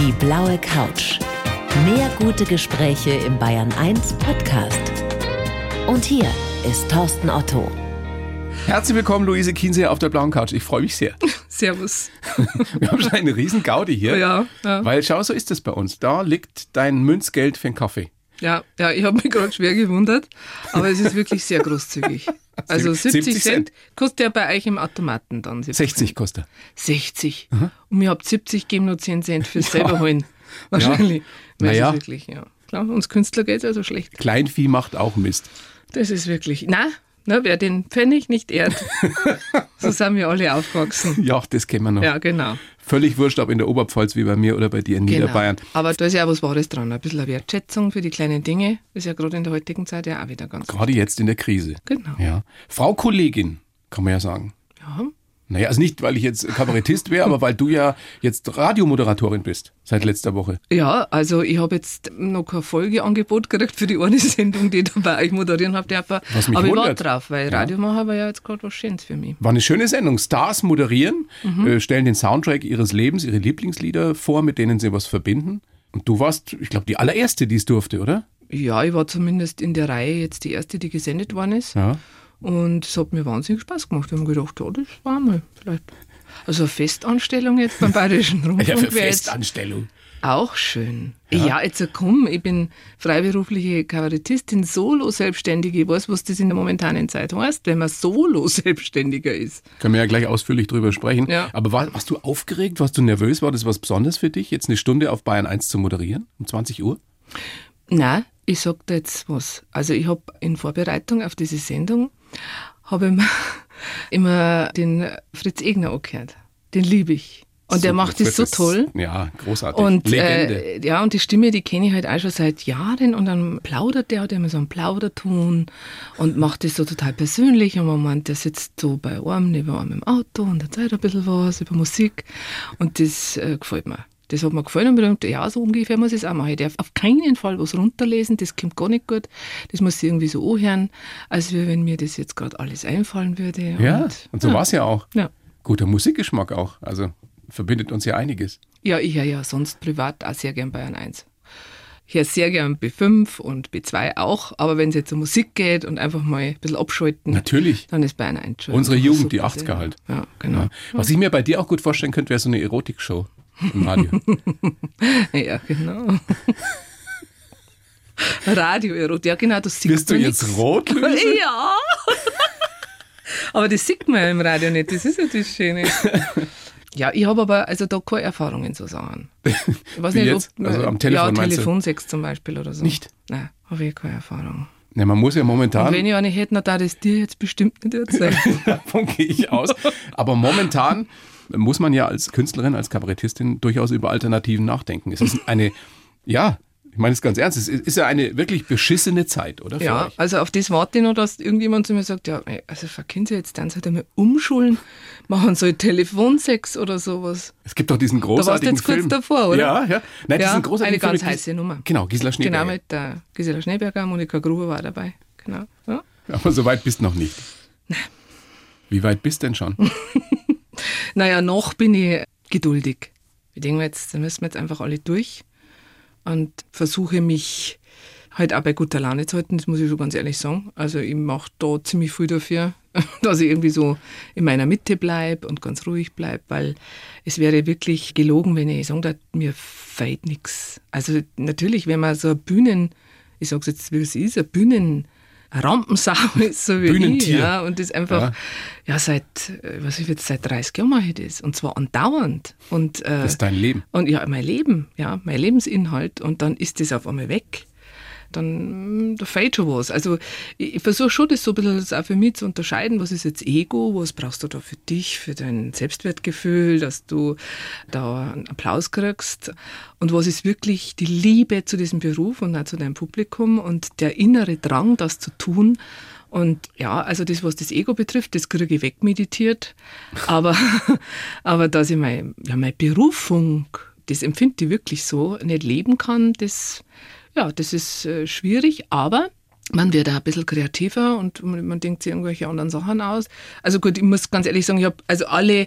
Die blaue Couch. Mehr gute Gespräche im Bayern 1 Podcast. Und hier ist Thorsten Otto. Herzlich willkommen, Luise Kiense auf der blauen Couch. Ich freue mich sehr. Servus. Wir haben schon eine riesen Gaudi hier. Ja, ja. Weil schau, so ist es bei uns. Da liegt dein Münzgeld für den Kaffee. Ja, ja ich habe mich gerade schwer gewundert, aber es ist wirklich sehr großzügig. Also 70, 70 Cent, Cent. kostet ja bei euch im Automaten dann. 60 kostet. 60. Und mir habt 70, geben nur 10 Cent fürs selber holen. Wahrscheinlich. Es Naja. wirklich, ja. Klar, uns Künstler geht es also schlecht. Kleinvieh macht auch Mist. Das ist wirklich. Na, na, wer den Pfennig nicht ehrt. so sind wir alle aufgewachsen. Ja, das kennen wir noch. Ja, genau. Völlig wurscht, ob in der Oberpfalz wie bei mir oder bei dir in genau. Niederbayern. Aber da ist ja auch was Wahres dran. Ein bisschen Wertschätzung für die kleinen Dinge. Ist ja gerade in der heutigen Zeit ja auch wieder ganz Gerade jetzt in der Krise. Genau. Ja. Frau Kollegin, kann man ja sagen. Ja. Naja, also nicht, weil ich jetzt Kabarettist wäre, aber weil du ja jetzt Radiomoderatorin bist seit letzter Woche. Ja, also ich habe jetzt noch kein Folgeangebot gekriegt für die eine Sendung, die ich bei euch moderieren habe. Aber ich war wundert. drauf, weil Ja. Radio machen war ja jetzt gerade was Schönes für mich. War eine schöne Sendung. Stars moderieren, Mhm. äh, stellen den Soundtrack ihres Lebens, ihre Lieblingslieder vor, mit denen sie was verbinden. Und du warst, ich glaube, die allererste, die es durfte, oder? Ja, ich war zumindest in der Reihe jetzt die erste, die gesendet worden ist. Ja. Und es hat mir wahnsinnig Spaß gemacht. Ich habe mir gedacht, ja, das war mal vielleicht. Also eine Festanstellung jetzt beim Bayerischen Rundfunk Ja, für Festanstellung. auch schön. Ja. jetzt komm, ich bin freiberufliche Kabarettistin, Solo-Selbstständige. Ich weiß, was das in der momentanen Zeit heißt, wenn man Solo-Selbstständiger ist. Können wir ja gleich ausführlich drüber sprechen. Ja. Aber war, warst du aufgeregt? Warst du nervös? War das was Besonderes für dich, jetzt eine Stunde auf Bayern 1 zu moderieren? Um 20 Uhr? Nein, ich sag dir jetzt was. Also ich habe in Vorbereitung auf diese Sendung habe ich immer den Fritz Egner angehört. Den liebe ich. Und der So, macht das so toll. Ja, großartig. Und Legende. äh, ja, und die Stimme, die kenne ich halt auch schon seit Jahren und dann plaudert der, hat immer so einen Plauderton und macht das so total persönlich und man meint, der sitzt so bei einem neben einem im Auto und erzählt ein bisschen was über Musik und das äh, gefällt mir. Das hat mir gefallen und hab gedacht, ja, so ungefähr muss ich es auch machen. Ich darf auf keinen Fall was runterlesen, das kommt gar nicht gut. Das muss ich irgendwie so anhören, als wenn mir das jetzt gerade alles einfallen würde. ja, und so ja. war es ja auch. Ja. Guter Musikgeschmack auch. Also verbindet uns ja einiges. Ja, ich höre ja sonst privat auch sehr gern Bayern 1. Ich höre sehr gern B5 und B2 auch, aber wenn es jetzt um Musik geht und einfach mal ein bisschen abschalten, Natürlich. dann ist Bayern 1 schon. Unsere Jugend, die super 80er sehr. halt. Ja, genau. Ja. Was ich mir bei dir auch gut vorstellen könnte, wäre so eine Erotikshow im Radio. Ja, genau. Radio Erot, ja genau, das sieht Wirst du jetzt nix. rot, Luise? Ja! aber das sieht man ja im Radio nicht, das ist ja das Schöne. Ja, ich habe aber also da keine Erfahrungen zu sagen. Ich weiß Wie nicht, jetzt? ob Also am Telefon ja? Telefonsex zum Beispiel oder so. Nicht? Nein, habe ich keine Erfahrung. Ne, man muss ja Und momentan, wenn ich eine hätte, dann darf ich es dir jetzt bestimmt nicht erzählen. davon gehe ich aus, aber momentan muss man ja als Künstlerin, als Kabarettistin durchaus über Alternativen nachdenken. Es ist eine, ja, ich meine es ganz ernst, es ist ja eine wirklich beschissene Zeit, oder? ja, euch? also auf das warte ich noch, dass irgendjemand zu mir sagt, ja, also verkennen Sie jetzt, dann halt einmal umschulen, machen so Telefonsex oder sowas. Es gibt doch diesen warst du großartigen jetzt kurz Film. davor, oder? Ja, ja. Nein, Ja, diesen großartigen eine ganz Film mit heiße Nummer. Genau, Gisela Schneeberger. Genau, mit der Gisela Schneeberger, Monika Gruber war dabei. Genau. Ja. Aber so weit bist du noch nicht. Wie weit bist denn schon? Naja, noch bin ich geduldig. Ich denke mir jetzt, da müssen wir jetzt einfach alle durch und versuche mich halt auch bei guter Laune zu halten, das muss ich schon ganz ehrlich sagen. Also ich mache da ziemlich viel dafür, dass ich irgendwie so in meiner Mitte bleibe und ganz ruhig bleibe, weil es wäre wirklich gelogen, wenn ich sagen würde, mir fällt nichts. Also natürlich, wenn man so eine Bühnen, ich sage jetzt, wie es ist, eine Bühnen Rampensau ist, so wie Bühnentier. ich, ja, und das einfach, Ja. ja, seit, äh, was ich jetzt, seit 30 Jahren mache ich das. Und zwar andauernd. Und, äh, Das ist dein Leben. und ja, mein Leben, ja, mein Lebensinhalt. Und dann ist das auf einmal weg. Dann, mm, da fehlt schon was. Also, ich, versuche schon, das so ein bisschen das auch für mich zu unterscheiden. Was ist jetzt Ego? Was brauchst du da für dich, für dein Selbstwertgefühl, dass du da einen Applaus kriegst? Und was ist wirklich die Liebe zu diesem Beruf und auch zu deinem Publikum und der innere Drang, das zu tun? Und ja, also das, was das Ego betrifft, das kriege ich wegmeditiert. Aber, aber dass ich meine, ja, meine Berufung, das empfinde ich wirklich so, nicht leben kann, das, ja, das ist äh, schwierig. Aber man wird auch ein bisschen kreativer und man denkt sich irgendwelche anderen Sachen aus. Also gut, ich muss ganz ehrlich sagen, ich habe also alle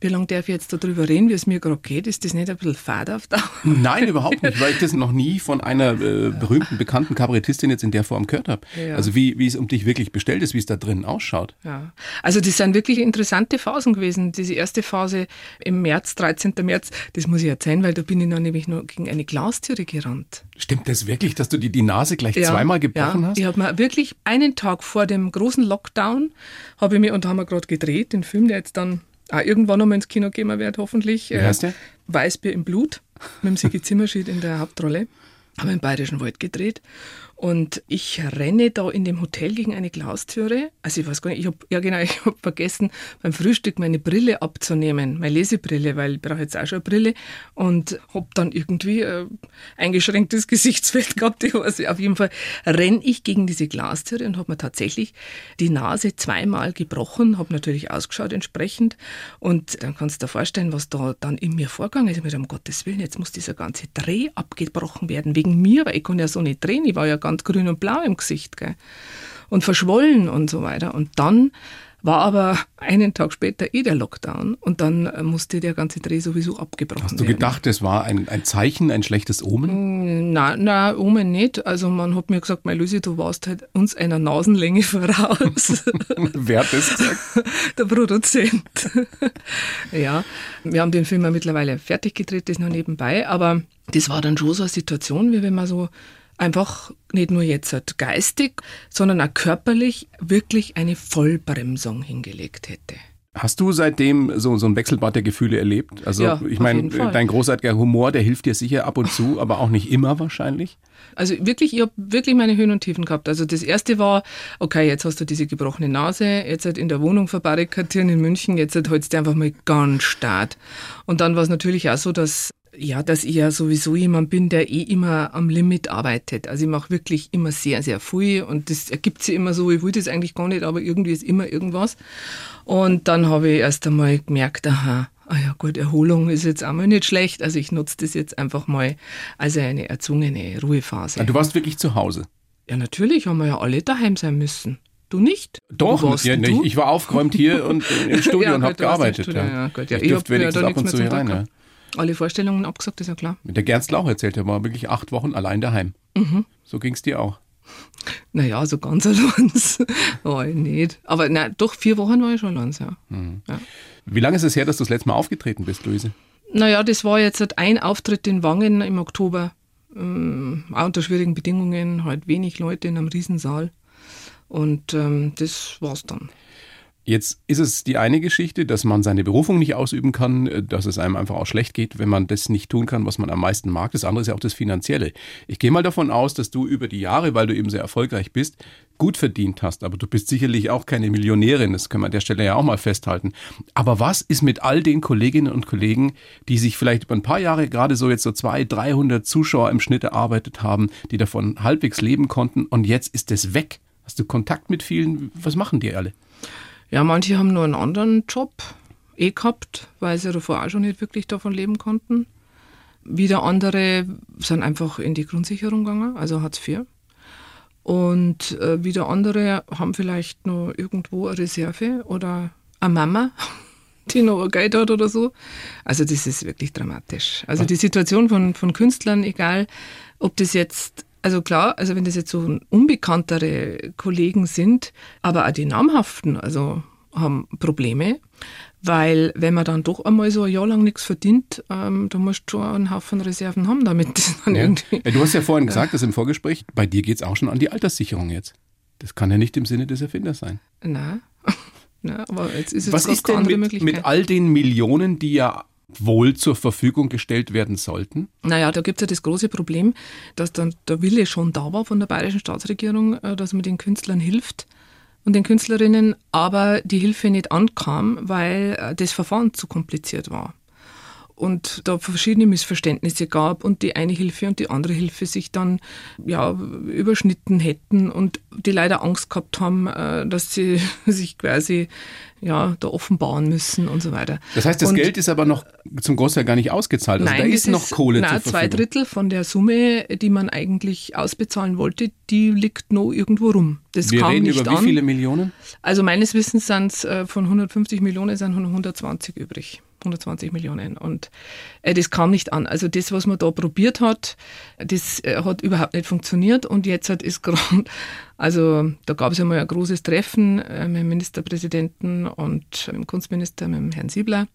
Wie lange darf ich jetzt darüber reden, wie es mir gerade geht? Ist das nicht ein bisschen fad auf Dauer? Nein, überhaupt nicht, weil ich das noch nie von einer äh, berühmten, bekannten Kabarettistin jetzt in der Form gehört habe. Ja. Also wie, wie es um dich wirklich bestellt ist, wie es da drinnen ausschaut. Ja, also das sind wirklich interessante Phasen gewesen. Diese erste Phase im März, 13. März, das muss ich erzählen, weil da bin ich noch nämlich noch gegen eine Glastüre gerannt. Stimmt das wirklich, dass du dir die Nase gleich zweimal gebrochen ja. hast? Ich habe mir wirklich einen Tag vor dem großen Lockdown, habe ich mir, und da haben wir gerade gedreht, den Film, der jetzt dann auch irgendwann nochmal ins Kino gehen wird, hoffentlich. Wie heißt der? Weißbier im Blut, mit dem Sigi Zimmerschied in der Hauptrolle. Haben wir im Bayerischen Wald gedreht. Und ich renne da in dem Hotel gegen eine Glastüre. Also ich weiß gar nicht, ich habe ja genau, ich habe vergessen, beim Frühstück meine Brille abzunehmen, meine Lesebrille, weil ich brauche jetzt auch schon eine Brille. Und habe dann irgendwie äh, eingeschränktes Gesichtsfeld gehabt. Ich weiß, auf jeden Fall renne ich gegen diese Glastüre und habe mir tatsächlich die Nase zweimal gebrochen, habe natürlich ausgeschaut entsprechend. Und dann kannst du dir vorstellen, was da dann in mir vorgegangen ist. Ich mir gedacht, um Gottes Willen, jetzt muss dieser ganze Dreh abgebrochen werden, wegen mir, weil ich kann ja so nicht drehen. Ich war ja ganz grün und blau im Gesicht. Gell? Und verschwollen und so weiter. Und dann war aber einen Tag später eh der Lockdown und dann musste der ganze Dreh sowieso abgebrochen werden. Hast du gedacht, das war ein, ein Zeichen, ein schlechtes Omen? Nein, nein, Omen nicht. Also man hat mir gesagt, meine Lucy, du warst halt uns einer Nasenlänge voraus. Wer hat das gesagt? der Produzent. ja, wir haben den Film ja mittlerweile fertig gedreht, das noch nebenbei, aber das war dann schon so eine Situation, wie wenn man so einfach nicht nur jetzt halt geistig, sondern auch körperlich wirklich eine Vollbremsung hingelegt hätte. Hast du seitdem so, so ein Wechselbad der Gefühle erlebt? Also Ja, ich meine, dein großartiger Humor, der hilft dir sicher ab und zu, aber auch nicht immer wahrscheinlich. Also wirklich, ich habe wirklich meine Höhen und Tiefen gehabt. Also das erste war, okay, jetzt hast du diese gebrochene Nase, jetzt halt in der Wohnung verbarrikadieren in München, jetzt halt holst du einfach mal ganz stark. Und dann war es natürlich auch so, dass ja, dass ich ja sowieso jemand bin, der eh immer am Limit arbeitet. Also ich mache wirklich immer sehr, sehr viel und das ergibt sich immer so, ich will das eigentlich gar nicht, aber irgendwie ist immer irgendwas. Und dann habe ich erst einmal gemerkt, aha, ah ja gut, Erholung ist jetzt auch mal nicht schlecht. Also ich nutze das jetzt einfach mal als eine erzwungene Ruhephase. Du warst wirklich zu Hause. Ja, natürlich haben wir ja alle daheim sein müssen. Du nicht? Doch, warst ja, du? ich war aufgeräumt hier und im Studio Ja, und habe du gearbeitet. Studio, Ja. ja, gut, ja. ich Ich durfte wenigstens ab und zu hier rein. Alle Vorstellungen abgesagt, ist ja klar. Der Gernst Lauch erzählt, er war wirklich acht Wochen allein daheim. Mhm. So ging es dir auch. Naja, so ganz allein war ich nicht. Aber nein, doch vier Wochen war ich schon allein, ja. Mhm. ja. Wie lange ist es her, dass du das letzte Mal aufgetreten bist, Luise? Naja, das war jetzt halt ein Auftritt in Wangen im Oktober. Ähm, auch unter schwierigen Bedingungen, halt wenig Leute in einem Riesensaal. Und ähm, das war's dann. Jetzt ist es die eine Geschichte, dass man seine Berufung nicht ausüben kann, äh, dass es einem einfach auch schlecht geht, wenn man das nicht tun kann, was man am meisten mag. Das andere ist ja auch das Finanzielle. Ich gehe mal davon aus, dass du über die Jahre, weil du eben sehr erfolgreich bist, gut verdient hast. Aber du bist sicherlich auch keine Millionärin. Das können wir an der Stelle ja auch mal festhalten. Aber was ist mit all den Kolleginnen und Kollegen, die sich vielleicht über ein paar Jahre gerade so jetzt so 200, 300 Zuschauer im Schnitt erarbeitet haben, die davon halbwegs leben konnten und jetzt ist es weg? Hast du Kontakt mit vielen? Was machen die alle? Ja, manche haben nur einen anderen Job eh gehabt, weil sie davor auch schon nicht wirklich davon leben konnten. Wieder andere sind einfach in die Grundsicherung gegangen, also Hartz IV. Und äh, wieder andere haben vielleicht noch irgendwo eine Reserve oder eine Mama, die noch ein Geld hat oder so. Also das ist wirklich dramatisch. Also die Situation von, von Künstlern, egal ob das jetzt, also klar, also wenn das jetzt so unbekanntere Kollegen sind, aber auch die namhaften, also haben Probleme, weil wenn man dann doch einmal so ein Jahr lang nichts verdient, ähm, da musst du schon einen Haufen Reserven haben, damit dann Ja. irgendwie... Ja, du hast ja vorhin gesagt, das im Vorgespräch, bei dir geht es auch schon an die Alterssicherung jetzt. Das kann ja nicht im Sinne des Erfinders sein. Nein. Nein, aber jetzt ist es Was ist denn mit, mit all den Millionen, die ja wohl zur Verfügung gestellt werden sollten? Naja, da gibt es ja das große Problem, dass dann der Wille schon da war von der bayerischen Staatsregierung, äh, dass man den Künstlern hilft und den Künstlerinnen, aber die Hilfe nicht ankam, weil äh, das Verfahren zu kompliziert war. Und da verschiedene Missverständnisse gab und die eine Hilfe und die andere Hilfe sich dann ja, überschnitten hätten und die leider Angst gehabt haben, äh, dass sie sich quasi ja, da offenbaren müssen und so weiter. Das heißt, das und Geld ist aber noch zum Großteil gar nicht ausgezahlt. Also da das ist noch Kohle nein, zur zwei Verfügung. Drittel von der Summe, die man eigentlich ausbezahlen wollte, die liegt noch irgendwo rum. Das Wir kam reden nicht über wie an. viele Millionen? Also meines Wissens sind es äh, von 150 Millionen sind 120 übrig. 120 Millionen. Und äh, das kam nicht an. Also das, was man da probiert hat, das äh, hat überhaupt nicht funktioniert. Und jetzt hat es gerade also da gab es ja mal ein großes Treffen äh, mit dem Ministerpräsidenten und dem Kunstminister, mit dem Herrn Siebler.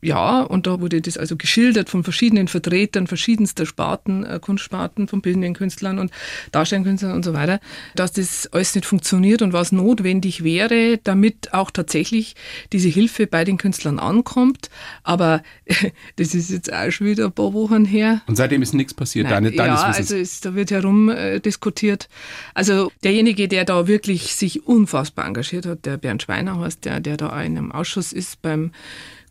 Ja, und da wurde das also geschildert von verschiedenen Vertretern verschiedenster Sparten, äh, Kunstsparten, von bildenden Künstlern und Darstellerkünstlern und so weiter, dass das alles nicht funktioniert und was notwendig wäre, damit auch tatsächlich diese Hilfe bei den Künstlern ankommt. Aber das ist jetzt auch schon wieder ein paar Wochen her. Und seitdem ist nichts passiert, Nein, deine, deines ja, Wissens. also es, da wird herum äh, diskutiert. Also derjenige, der da wirklich sich unfassbar engagiert hat, der Bernd Schweiner heißt der, der da auch in einem Ausschuss ist beim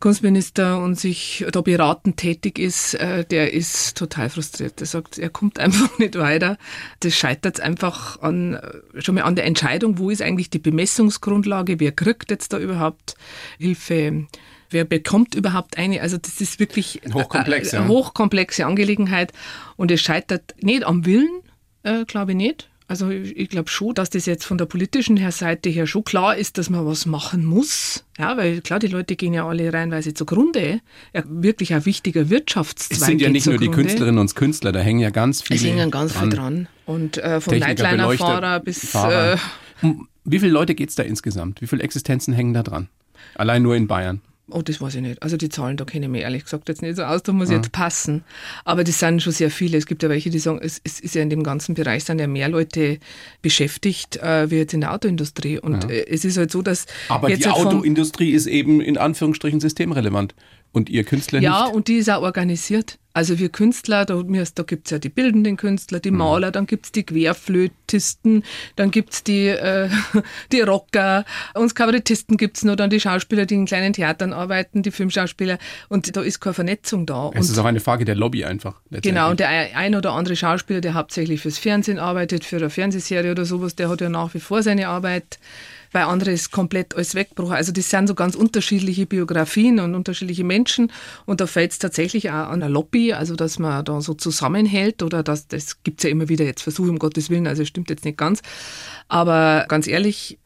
Kunstminister und sich da beratend tätig ist, äh, der ist total frustriert. Der sagt, er kommt einfach nicht weiter. Das scheitert einfach an, äh, schon mal an der Entscheidung, wo ist eigentlich die Bemessungsgrundlage, wer kriegt jetzt da überhaupt Hilfe, wer bekommt überhaupt eine. Also das ist wirklich Hochkomplex, eine, eine hochkomplexe Angelegenheit und es scheitert nicht am Willen, äh, glaube ich nicht. Also ich, ich glaube schon, dass das jetzt von der politischen her Seite her schon klar ist, dass man was machen muss. Ja, weil klar, die Leute gehen ja alle reinweise zugrunde. Ja, wirklich ein wichtiger Wirtschaftszweig. Es sind ja geht nicht nur die. Künstlerinnen und Künstler, da hängen ja ganz viele Es hängen ganz dran. viel dran. Und äh, vom Nightliner-Fahrer bis Fahrer. äh, Um Wie viele Leute geht's da insgesamt? Wie viele Existenzen hängen da dran? Allein nur in Bayern. Oh, das weiß ich nicht. Also die Zahlen, da kenne ich mich ehrlich gesagt jetzt nicht so aus, da muss ich jetzt passen. Aber das sind schon sehr viele. Es gibt ja welche, die sagen, es, es ist ja in dem ganzen Bereich sind ja mehr Leute beschäftigt, äh, wie jetzt in der Autoindustrie. Und äh, es ist halt so, dass Aber die halt Autoindustrie ist eben in Anführungsstrichen systemrelevant. Und ihr Künstler Ja, nicht. und die ist auch organisiert. Also wir Künstler, da, da gibt's ja die bildenden Künstler, Mhm. die Maler, dann gibt's die Querflötisten, dann gibt's die, äh, die Rocker, uns Kabarettisten gibt's noch, dann die Schauspieler, die in kleinen Theatern arbeiten, die Filmschauspieler. Und da ist keine Vernetzung da. Es Und ist auch eine Frage der Lobby einfach. Genau, und der ein oder andere Schauspieler, der hauptsächlich fürs Fernsehen arbeitet, für eine Fernsehserie oder sowas, der hat ja nach wie vor seine Arbeit. Bei anderen ist komplett alles weggebrochen. Also das sind so ganz unterschiedliche Biografien und unterschiedliche Menschen. Und da fällt es tatsächlich auch an der Lobby, also dass man da so zusammenhält oder dass, das gibt's ja immer wieder jetzt Versuche, um Gottes Willen, also stimmt jetzt nicht ganz. Aber ganz ehrlich,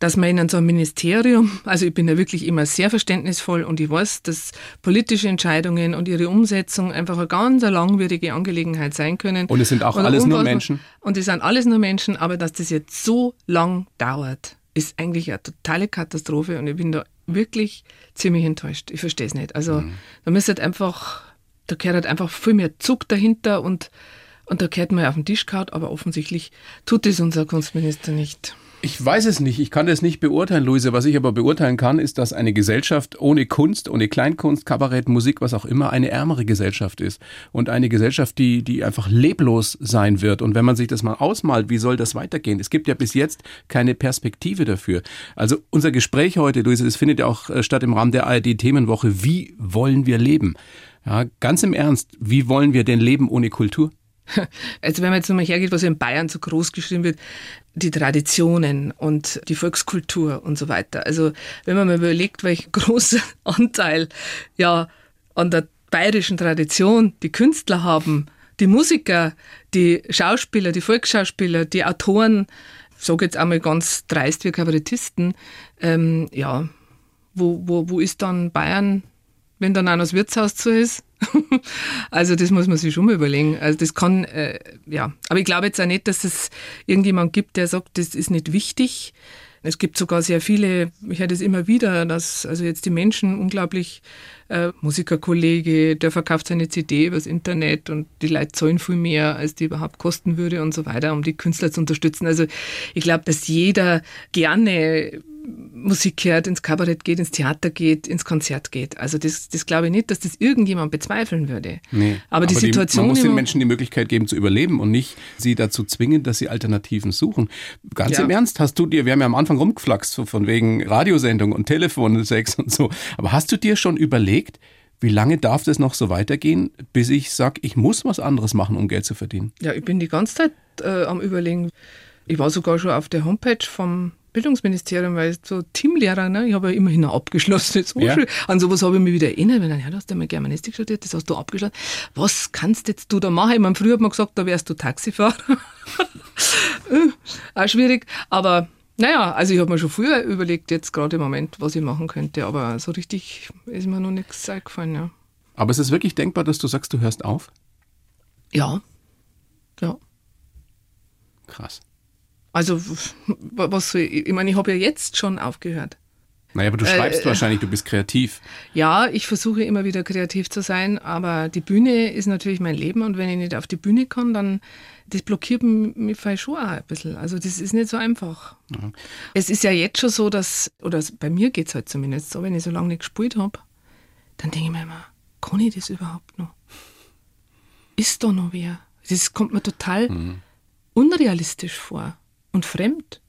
dass man in so einem Ministerium, also ich bin da wirklich immer sehr verständnisvoll und ich weiß, dass politische Entscheidungen und ihre Umsetzung einfach eine ganz langwierige Angelegenheit sein können. Und es sind auch alles nur Menschen. Und es sind alles nur Menschen, aber dass das jetzt so lang dauert, ist eigentlich eine totale Katastrophe und ich bin da wirklich ziemlich enttäuscht. Ich verstehe es nicht. Also Mhm. da müsste halt einfach, da gehört halt einfach viel mehr Zug dahinter und, und da gehört man auf den Tisch gehauen, aber offensichtlich tut es unser Kunstminister nicht. Ich weiß es nicht, ich kann das nicht beurteilen, Luise. Was ich aber beurteilen kann, ist, dass eine Gesellschaft ohne Kunst, ohne Kleinkunst, Kabarett, Musik, was auch immer, eine ärmere Gesellschaft ist. Und eine Gesellschaft, die, die einfach leblos sein wird. Und wenn man sich das mal ausmalt, wie soll das weitergehen? Es gibt ja bis jetzt keine Perspektive dafür. Also unser Gespräch heute, Luise, das findet ja auch äh, statt im Rahmen der ARD-Themenwoche. Wie wollen wir leben? Ja, ganz im Ernst, wie wollen wir denn leben ohne Kultur? Also wenn man jetzt nochmal hergeht, was in Bayern so groß geschrieben wird, die Traditionen und die Volkskultur und so weiter. Also wenn man mal überlegt, welchen großen Anteil ja an der bayerischen Tradition die Künstler haben, die Musiker, die Schauspieler, die Volksschauspieler, die Autoren, so jetzt einmal ganz dreist wie Kabarettisten, ähm, ja, wo, wo, wo ist dann Bayern, wenn dann auch noch das Wirtshaus zu ist? also das muss man sich schon mal überlegen. Also das kann, äh, ja. Aber ich glaube jetzt auch nicht, dass es irgendjemand gibt, der sagt, das ist nicht wichtig. Es gibt sogar sehr viele, ich höre das immer wieder, dass also jetzt die Menschen unglaublich, äh, Musikerkollege, der verkauft seine CD übers Internet und die Leute zahlen viel mehr, als die überhaupt kosten würde und so weiter, um die Künstler zu unterstützen. Also ich glaube, dass jeder gerne Musik hört, ins Kabarett geht, ins Theater geht, ins Konzert geht. Also das, das glaube ich nicht, dass das irgendjemand bezweifeln würde. Nee, aber die Situation man muss den Menschen die Möglichkeit geben zu überleben und nicht sie dazu zwingen, dass sie Alternativen suchen. Ganz Ja. im Ernst, hast du dir, wir haben ja am Anfang rumgeflaxt, so von wegen Radiosendung und Telefonsex und so, aber hast du dir schon überlegt, wie lange darf das noch so weitergehen, bis ich sag, ich muss was anderes machen, um Geld zu verdienen? Ja, ich bin die ganze Zeit äh, am Überlegen. Ich war sogar schon auf der Homepage vom Bildungsministerium, weil ich so Teamlehrer, ne? ich habe ja immerhin eine abgeschlossene Hochschule. An sowas habe ich mich wieder erinnert, wenn dann, ja, du hast ja mal Germanistik studiert, das hast du abgeschlossen. Was kannst jetzt du da machen? Ich meine, früher hat man gesagt, da wärst du Taxifahrer. Äh, auch schwierig, aber Naja, also ich habe mir schon früher überlegt, jetzt gerade im Moment, was ich machen könnte, aber so richtig ist mir noch nichts eingefallen, ja. Aber es ist wirklich denkbar, dass du sagst, du hörst auf? Ja. Ja. Krass. Also, was soll ich, ich meine, ich habe ja jetzt schon aufgehört. Naja, aber du schreibst äh, wahrscheinlich, du bist kreativ. Ja, ich versuche immer wieder kreativ zu sein, aber die Bühne ist natürlich mein Leben und wenn ich nicht auf die Bühne kann, dann das blockiert mich vielleicht schon auch ein bisschen. Also das ist nicht so einfach. Ja. Es ist ja jetzt schon so, dass, oder bei mir geht es halt zumindest so, wenn ich so lange nicht gespielt habe, dann denke ich mir immer, kann ich das überhaupt noch? Ist da noch wer? Das kommt mir total mhm. unrealistisch vor und fremd.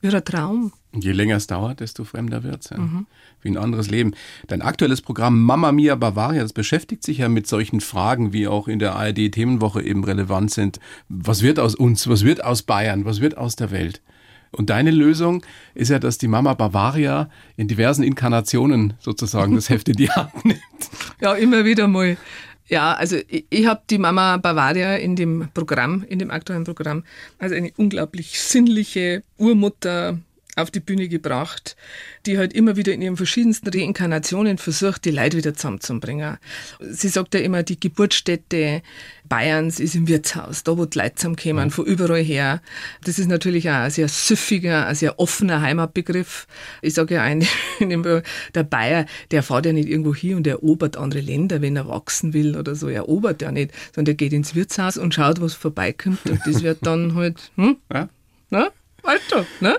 Wie ein Traum. Je länger es dauert, desto fremder wird es. Ja. Mhm. Wie ein anderes Leben. Dein aktuelles Programm Mamma Mia Bavaria, das beschäftigt sich ja mit solchen Fragen, wie auch in der ARD-Themenwoche eben relevant sind. Was wird aus uns? Was wird aus Bayern? Was wird aus der Welt? Und deine Lösung ist ja, dass die Mama Bavaria in diversen Inkarnationen sozusagen das Heft in die Hand nimmt. Ja, immer wieder mal. Ja, also ich, ich habe die Mama Bavaria in dem Programm, in dem aktuellen Programm, als eine unglaublich sinnliche Urmutter auf die Bühne gebracht, die halt immer wieder in ihren verschiedensten Reinkarnationen versucht, die Leute wieder zusammenzubringen. Sie sagt ja immer, die Geburtsstätte Bayerns ist im Wirtshaus, da wo die Leute zusammenkommen, von überall her. Das ist natürlich auch ein sehr süffiger, ein sehr offener Heimatbegriff. Ich sage ja ein, der Bayer, der fährt ja nicht irgendwo hin und erobert andere Länder, wenn er wachsen will oder so. Er erobert ja nicht, sondern der geht ins Wirtshaus und schaut, was vorbeikommt und das wird dann halt, hm? Ja. Na? Alter, ne?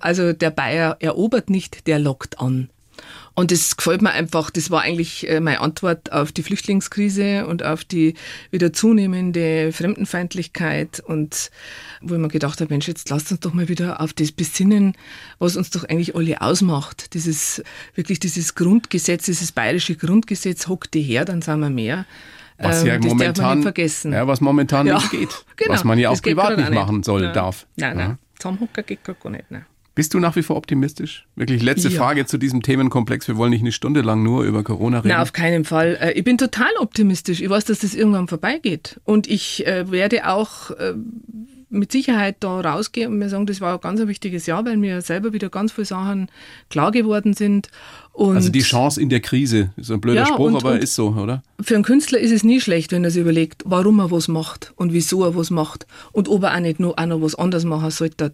Also der Bayer erobert nicht, der lockt an. Und das gefällt mir einfach, das war eigentlich äh, meine Antwort auf die Flüchtlingskrise und auf die wieder zunehmende Fremdenfeindlichkeit und wo ich mir gedacht habe, Mensch, jetzt lasst uns doch mal wieder auf das besinnen, was uns doch eigentlich alle ausmacht. Dieses, wirklich dieses Grundgesetz, dieses bayerische Grundgesetz, hockt die her, dann sind wir mehr. Was ja ähm, momentan, Ja, was momentan ja, nicht geht. Genau, was man ja auch privat nicht machen soll, ja. darf. Nein, nein. Zusammenhocken geht gar nicht. Ne? Bist du nach wie vor optimistisch? Wirklich letzte ja. Frage zu diesem Themenkomplex. Wir wollen nicht eine Stunde lang nur über Corona reden. Nein, auf keinen Fall. Äh, ich bin total optimistisch. Ich weiß, dass das irgendwann vorbeigeht. Und ich äh, werde auch äh, mit Sicherheit da rausgehen und mir sagen, das war ein ganz wichtiges Jahr, weil mir selber wieder ganz viele Sachen klar geworden sind. Und also die Chance in der Krise, ist ein blöder ja, Spruch, und, aber und ist so, oder? Für einen Künstler ist es nie schlecht, wenn er sich überlegt, warum er was macht und wieso er was macht und ob er auch nicht nur auch noch was anderes machen sollte.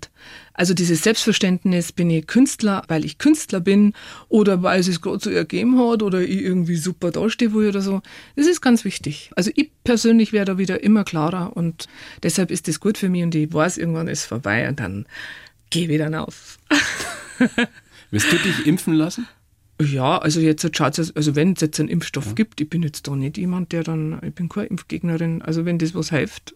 Also dieses Selbstverständnis, bin ich Künstler, weil ich Künstler bin oder weil es es gerade so ergeben hat oder ich irgendwie super dastehe wo oder so, das ist ganz wichtig. Also ich persönlich werde da wieder immer klarer und deshalb ist das gut für mich und ich weiß, irgendwann ist vorbei und dann gehe ich wieder auf. Wirst du dich impfen lassen? Ja, also jetzt schaut es, also wenn es jetzt einen Impfstoff ja. gibt, ich bin jetzt da nicht jemand, der dann, ich bin keine Impfgegnerin, also wenn das was hilft,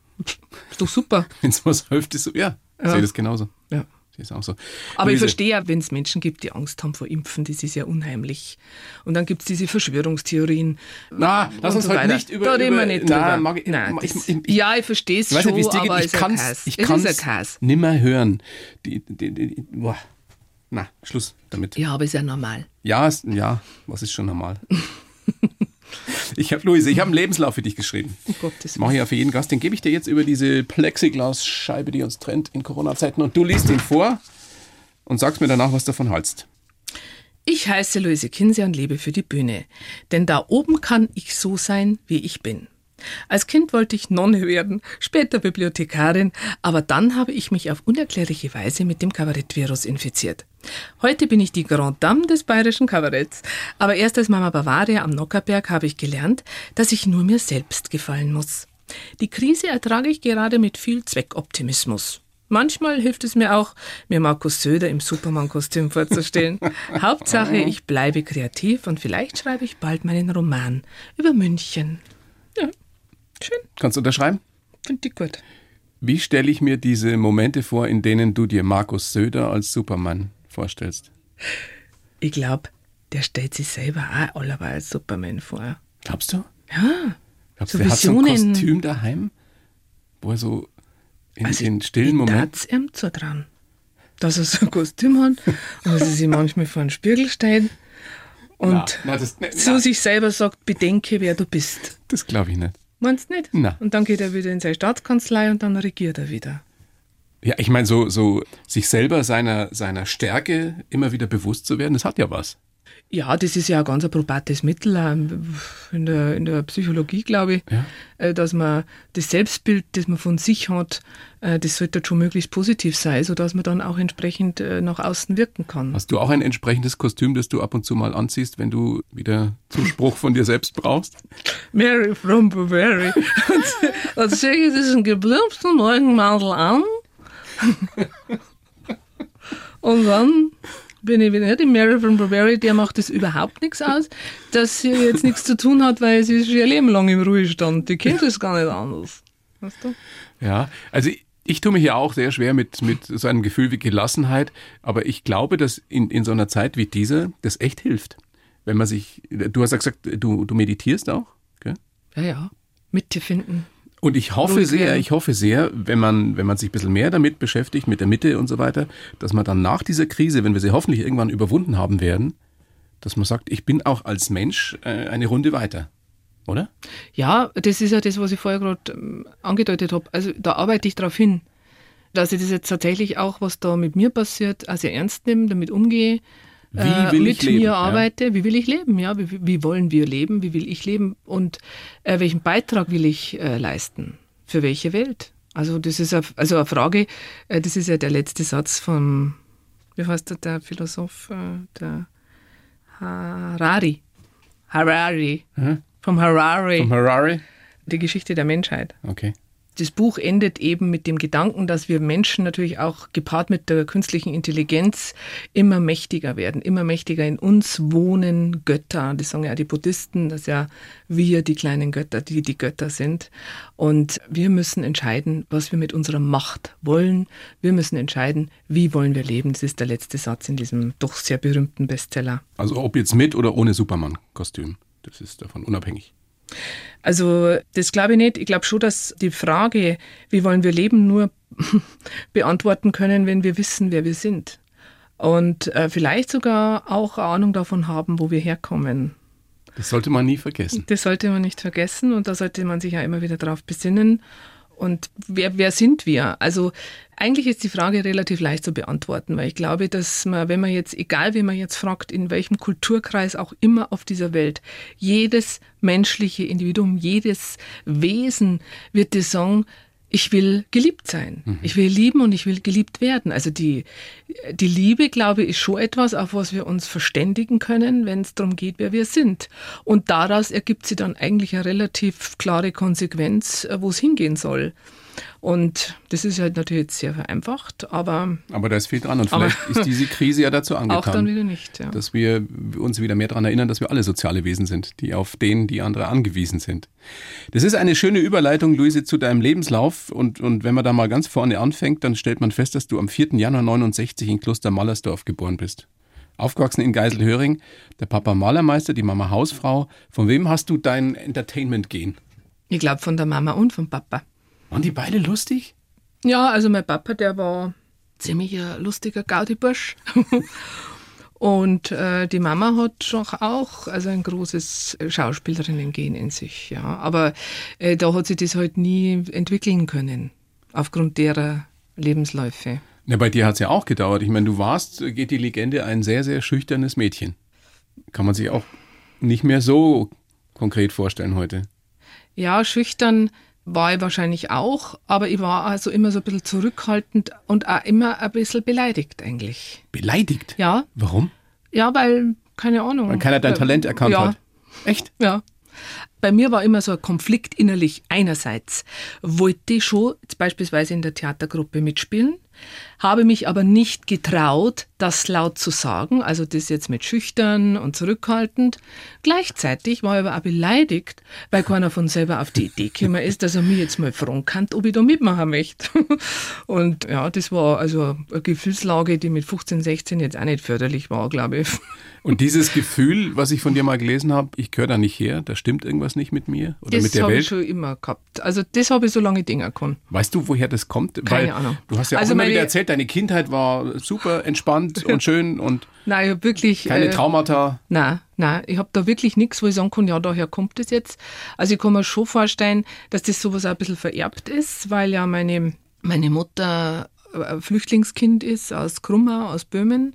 ist doch super. wenn es was hilft, ist so, ja, ja. sehe das genauso. Ja. ist auch so. Aber ich verstehe ja, wenn es Menschen gibt, die Angst haben vor Impfen, das ist ja unheimlich. Und dann gibt es diese Verschwörungstheorien. Na, lass uns so heute nicht über... Da reden wir nicht na, mag ich, Nein, ich, ich, ja, ich verstehe es schon, nicht, aber ich kann es nimmer hören. Die, die, die, boah. Na, Schluss damit. Ja, aber ist ja normal. Ja, ist, ja, was ist schon normal? ich habe, Luise, ich habe einen Lebenslauf für dich geschrieben. Oh Gottes Mache ich ja für jeden Gast. Den gebe ich dir jetzt über diese Plexiglasscheibe, die uns trennt in Corona-Zeiten. Und du liest ihn vor und sagst mir danach, was du davon hältst. Ich heiße Luise Kinsey und lebe für die Bühne. Denn da oben kann ich so sein, wie ich bin. Als Kind wollte ich Nonne werden, später Bibliothekarin, aber dann habe ich mich auf unerklärliche Weise mit dem Kabarettvirus infiziert. Heute bin ich die Grand Dame des bayerischen Kabaretts, aber erst als Mama Bavaria am Nockerberg habe ich gelernt, dass ich nur mir selbst gefallen muss. Die Krise ertrage ich gerade mit viel Zweckoptimismus. Manchmal hilft es mir auch, mir Markus Söder im Superman-Kostüm vorzustellen. Hauptsache, ich bleibe kreativ und vielleicht schreibe ich bald meinen Roman über München. Ja. Schön. Kannst du unterschreiben? Finde ich gut. Wie stelle ich mir diese Momente vor, in denen du dir Markus Söder als Superman vorstellst? Ich glaube, der stellt sich selber auch allerweil als Superman vor. Glaubst du? Ja. Glaubst du, so der hat so ein Kostüm daheim, wo er so in also den stillen Momenten... Ich ihm so dran, dass er so ein Kostüm hat und dass er sich manchmal vor einen Spiegel stellt und na, na, das, na, zu sich selber sagt, bedenke, wer du bist. Das glaube ich nicht. Meinst du nicht? Nein. Und dann geht er wieder in seine Staatskanzlei und dann regiert er wieder. Ja, ich meine, so, so sich selber seiner, seiner Stärke immer wieder bewusst zu werden, das hat ja was. Ja, das ist ja ein ganz probates Mittel in der, in der Psychologie, glaube ich, Ja. äh, dass man das Selbstbild, das man von sich hat, äh, das sollte schon möglichst positiv sein, sodass man dann auch entsprechend äh, nach außen wirken kann. Hast du auch ein entsprechendes Kostüm, das du ab und zu mal anziehst, wenn du wieder Zuspruch von dir selbst brauchst? Mary from Bavaria. Dann sehe ich diesen geblümsten Morgenmantel an. Und dann bin ich wieder die Mary from Bavaria, der macht das überhaupt nichts aus, dass sie jetzt nichts zu tun hat, weil sie ist ihr Leben lang im Ruhestand. Die kennt das gar nicht anders. Weißt du? Ja, also ich, ich tue mich ja auch sehr schwer mit, mit so einem Gefühl wie Gelassenheit, aber ich glaube, dass in, in so einer Zeit wie dieser das echt hilft. Wenn man sich, du hast ja gesagt, du, du meditierst auch, gell? Ja, ja. Mitte finden. Und ich hoffe Ruhig sehr, ich hoffe sehr, wenn man, wenn man sich ein bisschen mehr damit beschäftigt, mit der Mitte und so weiter, dass man dann nach dieser Krise, wenn wir sie hoffentlich irgendwann überwunden haben werden, dass man sagt, ich bin auch als Mensch äh, eine Runde weiter. Oder? Ja, das ist ja das, was ich vorher gerade ähm, angedeutet habe. Also da arbeite ich darauf hin, dass ich das jetzt tatsächlich auch, was da mit mir passiert, also ernst nehme, damit umgehe, äh, will mit ich leben? mir Ja. arbeite. Wie will ich leben? Ja, wie, wie wollen wir leben? Wie will ich leben? Und äh, welchen Beitrag will ich äh, leisten? Für welche Welt? Also das ist eine, also eine Frage. Äh, das ist ja der letzte Satz von wie heißt der, der Philosoph, äh, der Harari. Harari. Mhm. Vom Harari. Vom Harari? die Geschichte der Menschheit. Okay. Das Buch endet eben mit dem Gedanken, dass wir Menschen natürlich auch gepaart mit der künstlichen Intelligenz immer mächtiger werden, immer mächtiger in uns wohnen Götter. Das sagen ja die Buddhisten, dass ja wir die kleinen Götter, die die Götter sind. Und wir müssen entscheiden, was wir mit unserer Macht wollen. Wir müssen entscheiden, wie wollen wir leben. Das ist der letzte Satz in diesem doch sehr berühmten Bestseller. Also ob jetzt mit oder ohne Superman-Kostüm. Das ist davon unabhängig. Also das glaube ich nicht. Ich glaube schon, dass die Frage, wie wollen wir leben, nur beantworten können, wenn wir wissen, wer wir sind. Und äh, vielleicht sogar auch Ahnung davon haben, wo wir herkommen. Das sollte man nie vergessen. Das sollte man nicht vergessen und da sollte man sich ja immer wieder drauf besinnen. Und wer, wer sind wir? Also eigentlich ist die Frage relativ leicht zu beantworten, weil ich glaube, dass man, wenn man jetzt, egal wie man jetzt fragt, in welchem Kulturkreis auch immer auf dieser Welt, jedes menschliche Individuum, jedes Wesen wird dir sagen, ich will geliebt sein. Ich will lieben und ich will geliebt werden. Also die, die Liebe, glaube ich, ist schon etwas, auf was wir uns verständigen können, wenn es darum geht, wer wir sind. Und daraus ergibt sich dann eigentlich eine relativ klare Konsequenz, äh, wo es hingehen soll. Und das ist halt natürlich jetzt sehr vereinfacht, aber Aber da ist viel dran und vielleicht ist diese Krise ja dazu auch dann angetan, wieder nicht. Ja. dass wir uns wieder mehr daran erinnern, dass wir alle soziale Wesen sind, die auf den, die andere angewiesen sind. Das ist eine schöne Überleitung, Luise, zu deinem Lebenslauf und, und wenn man da mal ganz vorne anfängt, dann stellt man fest, dass du am 4. Januar 69 in Kloster Mallersdorf geboren bist. Aufgewachsen in Geiselhöring, der Papa Malermeister, die Mama Hausfrau. Von wem hast du dein Entertainment-Gen? Ich glaube von der Mama und vom Papa. Waren die beide lustig? Ja, also mein Papa, der war ziemlich ein lustiger Gaudi-Bursch. Und äh, die Mama hat doch auch also ein großes Schauspielerinnen-Gen in sich. Ja. Aber äh, da hat sie das halt nie entwickeln können, aufgrund derer Lebensläufe. Ja, bei dir hat es ja auch gedauert. Ich meine, du warst, geht die Legende, ein sehr, sehr schüchternes Mädchen. Kann man sich auch nicht mehr so konkret vorstellen heute. Ja, schüchtern war ich wahrscheinlich auch, aber ich war also immer so ein bisschen zurückhaltend und auch immer ein bisschen beleidigt eigentlich. Beleidigt? Ja, Warum? ja, weil, keine Ahnung. Weil keiner dein Äh, Talent erkannt ja, hat. Echt? Ja. Bei mir war immer so ein Konflikt innerlich. Einerseits wollte ich schon jetzt beispielsweise in der Theatergruppe mitspielen, habe mich aber nicht getraut, das laut zu sagen, also das jetzt mit schüchtern und zurückhaltend. Gleichzeitig war ich aber auch beleidigt, weil keiner von selber auf die Idee gekommen ist, dass er mich jetzt mal fragen kann, ob ich da mitmachen möchte. Und ja, das war also eine Gefühlslage, die mit 15, 16 jetzt auch nicht förderlich war, glaube ich. Und dieses Gefühl, was ich von dir mal gelesen habe, ich gehöre da nicht her, da stimmt irgendwas nicht mit mir oder mit Das der habe ich Welt. schon immer gehabt. Also das habe ich so lange Dinge kann. Weißt du, woher das kommt? Keine Weil Ahnung. Du hast ja Also auch immer meine- wieder erzählt, deine Kindheit war super entspannt und schön und Nein, ich wirklich. keine äh, Traumata. Nein, nein, ich habe da wirklich nichts, wo ich sagen kann, ja, daher kommt das jetzt. Also ich kann mir schon vorstellen, dass das sowas auch ein bisschen vererbt ist, weil ja meine, meine Mutter ein Flüchtlingskind ist aus Krummau, aus Böhmen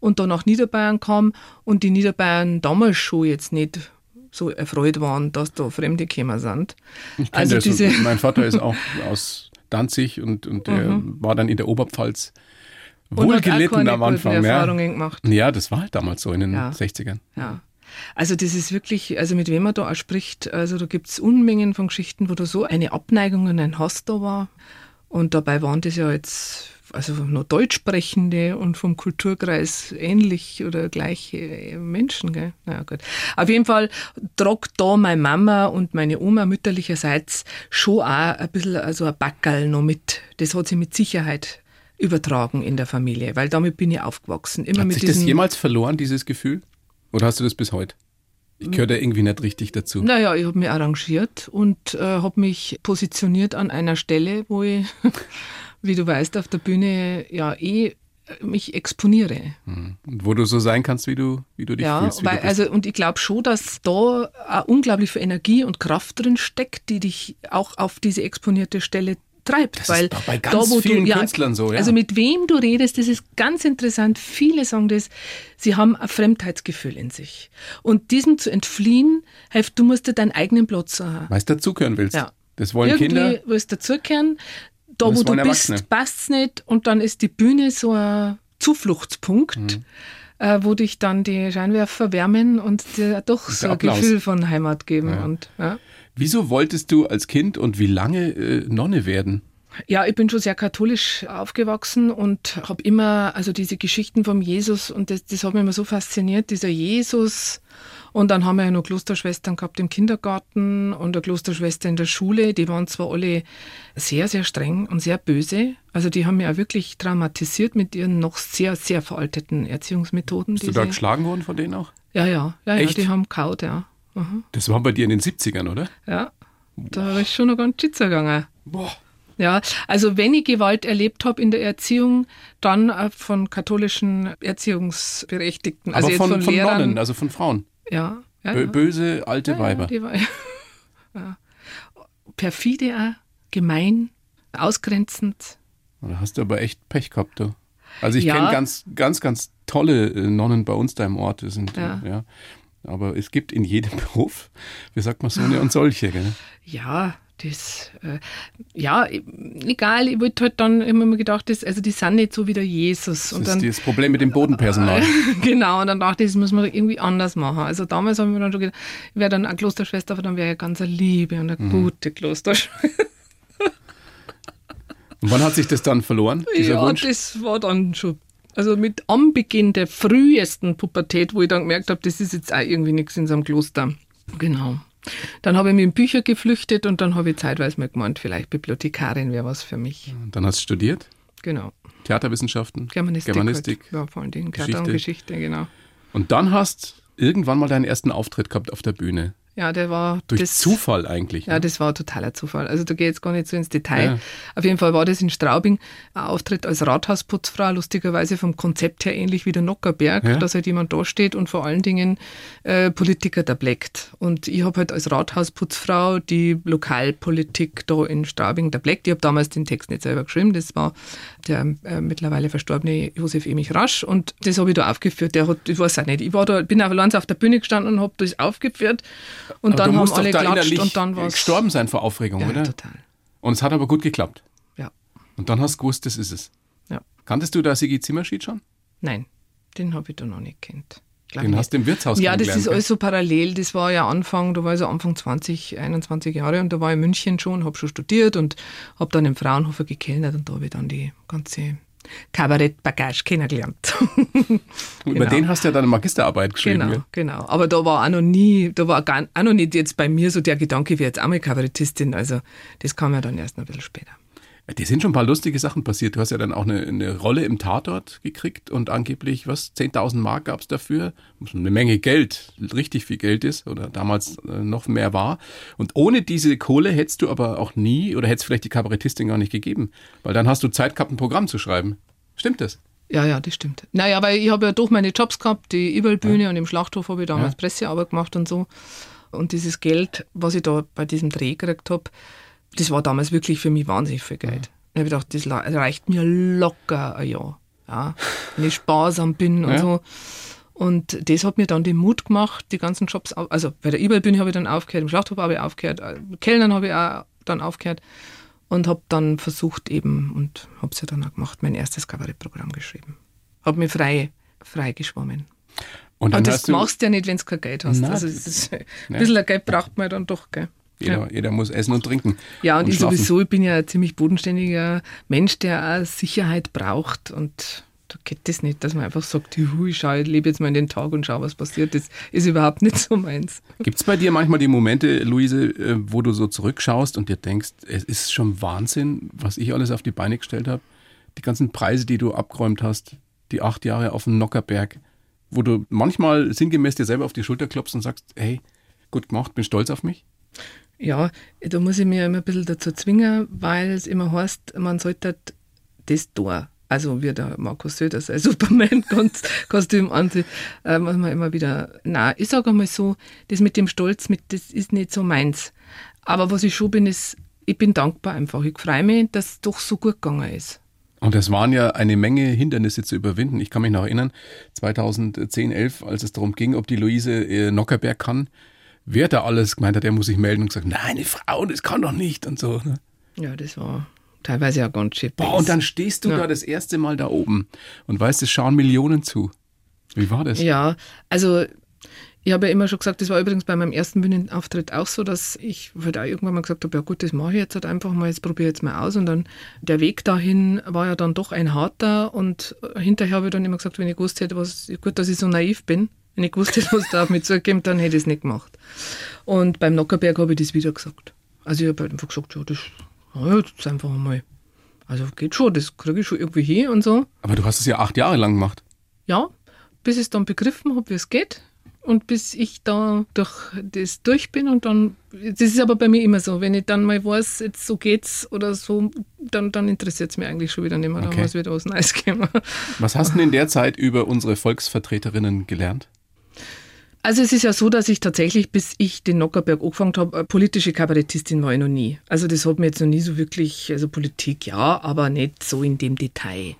und dann nach Niederbayern kam und die Niederbayern damals schon jetzt nicht so erfreut waren, dass da Fremde gekommen sind. Ich also das. Diese mein Vater ist auch aus Danzig und, und der mhm. war dann in der Oberpfalz wohl gelitten am Anfang. Ja. gemacht. ja, das war halt damals so in den ja. 60ern. Ja. Also das ist wirklich, also mit wem man da auch spricht, also da gibt es Unmengen von Geschichten, wo da so eine Abneigung und ein Hass da war. Und dabei waren das ja jetzt also nur Deutschsprechende und vom Kulturkreis ähnlich oder gleiche Menschen. Gell? Naja, gut. Auf jeden Fall trug da meine Mama und meine Oma mütterlicherseits schon auch ein bisschen also ein Backerl noch mit. Das hat sie mit Sicherheit übertragen in der Familie, weil damit bin ich aufgewachsen. Immer hat mit sich das jemals verloren, dieses Gefühl? Oder hast du das bis heute? Ich gehöre da irgendwie nicht richtig dazu. Naja, ich habe mich arrangiert und äh, habe mich positioniert an einer Stelle, wo ich, wie du weißt, auf der Bühne ja eh mich exponiere. Und wo du so sein kannst, wie du, wie du dich ja, fühlst. Weil, also, und ich glaube schon, dass da unglaublich viel Energie und Kraft drin steckt, die dich auch auf diese exponierte Stelle treibt. Das weil ist bei ganz da, vielen du, Künstlern so. Ja. Also mit wem du redest, das ist ganz interessant. Viele sagen das, sie haben ein Fremdheitsgefühl in sich. Und diesem zu entfliehen, hilft, du musst dir deinen eigenen Platz haben. Weil du dazugehören willst. Ja. Das wollen Irgendwie Kinder. Willst dazugehören. Da, wo du bist, passt es nicht. Und dann ist die Bühne so ein Zufluchtspunkt. Mhm äh, wo dich dann die Scheinwerfer wärmen und dir doch so ein Gefühl von Heimat geben. Ja. Und, ja. Wieso wolltest du als Kind und wie lange äh, Nonne werden? Ja, ich bin schon sehr katholisch aufgewachsen und habe immer, also diese Geschichten vom Jesus und das, das hat mich immer so fasziniert, dieser Jesus. Und dann haben wir ja noch Klosterschwestern gehabt im Kindergarten und eine Klosterschwester in der Schule. Die waren zwar alle sehr, sehr streng und sehr böse. Also die haben mich auch wirklich traumatisiert mit ihren noch sehr, sehr veralteten Erziehungsmethoden. Bist du da geschlagen worden von denen auch? Ja, ja, ja, ja die haben kaut, ja. Mhm. Das war bei dir in den 70ern, oder? Ja, da ist schon noch ganz schitzer gegangen. Boah. Ja, also wenn ich Gewalt erlebt habe in der Erziehung, dann äh, von katholischen Erziehungsberechtigten. Also Aber von, von, von Lehrern. Nonnen, also von Frauen. Ja. ja. Böse alte ja, Weiber. War, ja. Perfide auch, gemein, ausgrenzend. Da hast du aber echt Pech gehabt, du. Also ich kenne ganz, ganz, ganz tolle äh, Nonnen bei uns da im Ort. Sind, ja. Aber es gibt in jedem Beruf, wie sagt man, so eine und solche. Gell? Ja, das, äh, ja, egal, ich wollte halt dann immer mal gedacht, das, also die sind nicht so wie der Jesus. Das und ist dann, das Problem mit dem Bodenpersonal. genau, und dann dachte ich, das muss man irgendwie anders machen. Also damals haben wir dann schon gedacht, ich wäre dann eine Klosterschwester, aber dann wäre ich ganz eine liebe und eine mhm. gute Klosterschwester. Und wann hat sich das dann verloren, ja, Wunsch? das war dann schon also mit Anbeginn der frühesten Pubertät, wo ich dann gemerkt habe, das ist jetzt auch irgendwie nichts in so einem Kloster. Genau. Dann habe ich mich in Bücher geflüchtet und dann habe ich zeitweise mal gemeint, vielleicht Bibliothekarin wäre was für mich. Und dann hast du studiert? Genau. Theaterwissenschaften? Germanistik. Germanistik. Halt. Ja, vor allen Dingen Theater Geschichte. und Geschichte, genau. Und dann hast irgendwann mal deinen ersten Auftritt gehabt auf der Bühne. Ja, der war. Durch das, Zufall eigentlich. Ja, ne? das war totaler Zufall. Also da gehe ich jetzt gar nicht so ins Detail. Ja. Auf jeden Fall war das in Straubing ein Auftritt als Rathausputzfrau, lustigerweise vom Konzept her ähnlich wie der Nockerberg, ja. dass halt jemand da steht und vor allen Dingen äh, Politiker da bleckt. Und ich habe halt als Rathausputzfrau die Lokalpolitik da in Straubing da bleckt. Ich habe damals den Text nicht selber geschrieben, das war der äh, mittlerweile verstorbene Josef Emich Rasch und das habe ich da aufgeführt. Der hat, ich weiß auch nicht, ich war da, bin allein auf der Bühne gestanden und habe das aufgeführt und aber dann haben alle geklatscht und dann war gestorben sein vor Aufregung, ja, oder? total. Und es hat aber gut geklappt. Ja. Und dann hast du gewusst, das ist es. Ja. Kanntest du da Sigi Zimmerschied schon? Nein, den habe ich da noch nicht kennt. Den nicht. hast du im Wirtshaus Ja, das ist alles so parallel. Das war ja Anfang, da war ich so Anfang 20, 21 Jahre und da war ich in München schon, habe schon studiert und habe dann im Fraunhofer gekellnert und da habe ich dann die ganze Kabarett-Bagage kennengelernt. genau. Über den hast du ja deine Magisterarbeit geschrieben. Genau, ja? genau. Aber da war auch noch nie, da war gar, auch noch nicht jetzt bei mir so der Gedanke, wie jetzt auch mal Kabarettistin. Also das kam ja dann erst noch ein bisschen später. Die sind schon ein paar lustige Sachen passiert. Du hast ja dann auch eine, eine Rolle im Tatort gekriegt und angeblich, was, 10.000 Mark gab es dafür. Eine Menge Geld, richtig viel Geld ist oder damals äh, noch mehr war. Und ohne diese Kohle hättest du aber auch nie oder hättest vielleicht die Kabarettistin gar nicht gegeben. Weil dann hast du Zeit gehabt, ein Programm zu schreiben. Stimmt das? Ja, ja, das stimmt. Naja, weil ich habe ja durch meine Jobs gehabt, die Überbühne ja. und im Schlachthof habe ich damals ja. Pressearbeit gemacht und so. Und dieses Geld, was ich da bei diesem Dreh gekriegt habe, das war damals wirklich für mich wahnsinnig viel Geld. Ich habe gedacht, das reicht mir locker ein Jahr. Ja, wenn ich sparsam bin und ja. so. Und das hat mir dann den Mut gemacht, die ganzen Jobs, also bei der E-Mail-Bühne habe ich dann aufgehört, im Schlachthof habe ich aufgehört, äh, Kellnern habe ich auch dann aufgehört und habe dann versucht eben, und habe es ja dann auch gemacht, mein erstes Kabarettprogramm geschrieben. Habe mir frei, frei geschwommen. Und, und das machst du ja nicht, wenn du kein Geld hast. Nein, also ist, ein bisschen Geld braucht man dann doch, gell? Jeder, ja. jeder muss essen und trinken. Ja, und, und ich schlafen. sowieso, ich bin ja ein ziemlich bodenständiger Mensch, der auch Sicherheit braucht und da geht das nicht, dass man einfach sagt, ich schaue, ich lebe jetzt mal in den Tag und schaue, was passiert. Das ist überhaupt nicht so meins. Gibt es bei dir manchmal die Momente, Luise, äh, wo du so zurückschaust und dir denkst, es ist schon Wahnsinn, was ich alles auf die Beine gestellt habe? Die ganzen Preise, die du abgeräumt hast, die acht Jahre auf dem Nockerberg, wo du manchmal sinngemäß dir selber auf die Schulter klopfst und sagst, hey, gut gemacht, bin stolz auf mich? Ja, da muss ich mir immer ein bisschen dazu zwingen, weil es immer heißt, man sollte das tun. Also wie der Markus Söder sein Superman-Kostüm anzieht, äh, muss man immer wieder, na, ich sage einmal so, das mit dem Stolz, mit, das ist nicht so meins. Aber was ich schon bin, ist, ich bin dankbar einfach. Ich freue mich, dass es doch so gut gegangen ist. Und es waren ja eine Menge Hindernisse zu überwinden. Ich kann mich noch erinnern, 2010, 11, als es darum ging, ob die Luise äh, Nockerberg kann, wer da alles gemeint hat, der muss sich melden und gesagt, nein, eine Frau, das kann doch nicht und so. Ne? Ja, das war teilweise ja ganz schön. Boah, und dann stehst du ja. da das erste Mal da oben und weißt, es schauen Millionen zu. Wie war das? Ja, also ich habe ja immer schon gesagt, das war übrigens bei meinem ersten Bühnenauftritt auch so, dass ich halt auch irgendwann mal gesagt habe, ja gut, das mache ich jetzt halt einfach mal, jetzt probiere ich jetzt mal aus. Und dann der Weg dahin war ja dann doch ein harter und hinterher habe ich dann immer gesagt, wenn ich gewusst hätte, was, gut, dass ich so naiv bin, wenn ich gewusst hätte, was da auf mich zukommt, dann hätte ich es nicht gemacht. Und beim Nockerberg habe ich das wieder gesagt. Also ich habe halt einfach gesagt, ja, das, ja, jetzt einfach mal. Also geht schon, das kriege ich schon irgendwie hin und so. Aber du hast es ja acht Jahre lang gemacht. Ja, bis ich es dann begriffen habe, wie es geht. Und bis ich da durch das durch bin und dann, das ist aber bei mir immer so, wenn ich dann mal weiß, jetzt so geht's oder so, dann, dann interessiert es mich eigentlich schon wieder nicht mehr, okay. dann muss wieder was Neues geben. Was hast du denn in der Zeit über unsere Volksvertreterinnen gelernt? Also es ist ja so, dass ich tatsächlich, bis ich den Nockerberg angefangen habe, politische Kabarettistin war ich noch nie. Also das hat mir jetzt noch nie so wirklich, also Politik ja, aber nicht so in dem Detail.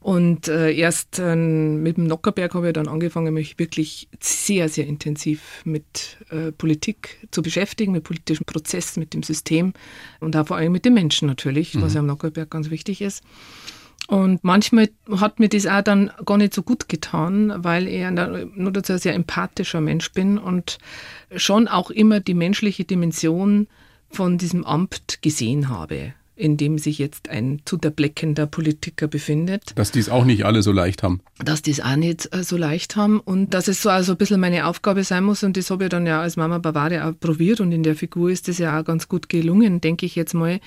Und äh, erst äh, mit dem Nockerberg habe ich dann angefangen, mich wirklich sehr, sehr intensiv mit äh, Politik zu beschäftigen, mit politischen Prozessen, mit dem System und auch vor allem mit den Menschen natürlich, mhm. was ja am Nockerberg ganz wichtig ist. Und manchmal hat mir das auch dann gar nicht so gut getan, weil ich nur dazu ein sehr empathischer Mensch bin und schon auch immer die menschliche Dimension von diesem Amt gesehen habe, in dem sich jetzt ein zu derbleckender Politiker befindet. Dass die es auch nicht alle so leicht haben. Dass die es auch nicht äh, so leicht haben und dass es so also ein bisschen meine Aufgabe sein muss und das habe ich dann ja als Mama Bavaria auch probiert und in der Figur ist das ja auch ganz gut gelungen, denke ich jetzt mal,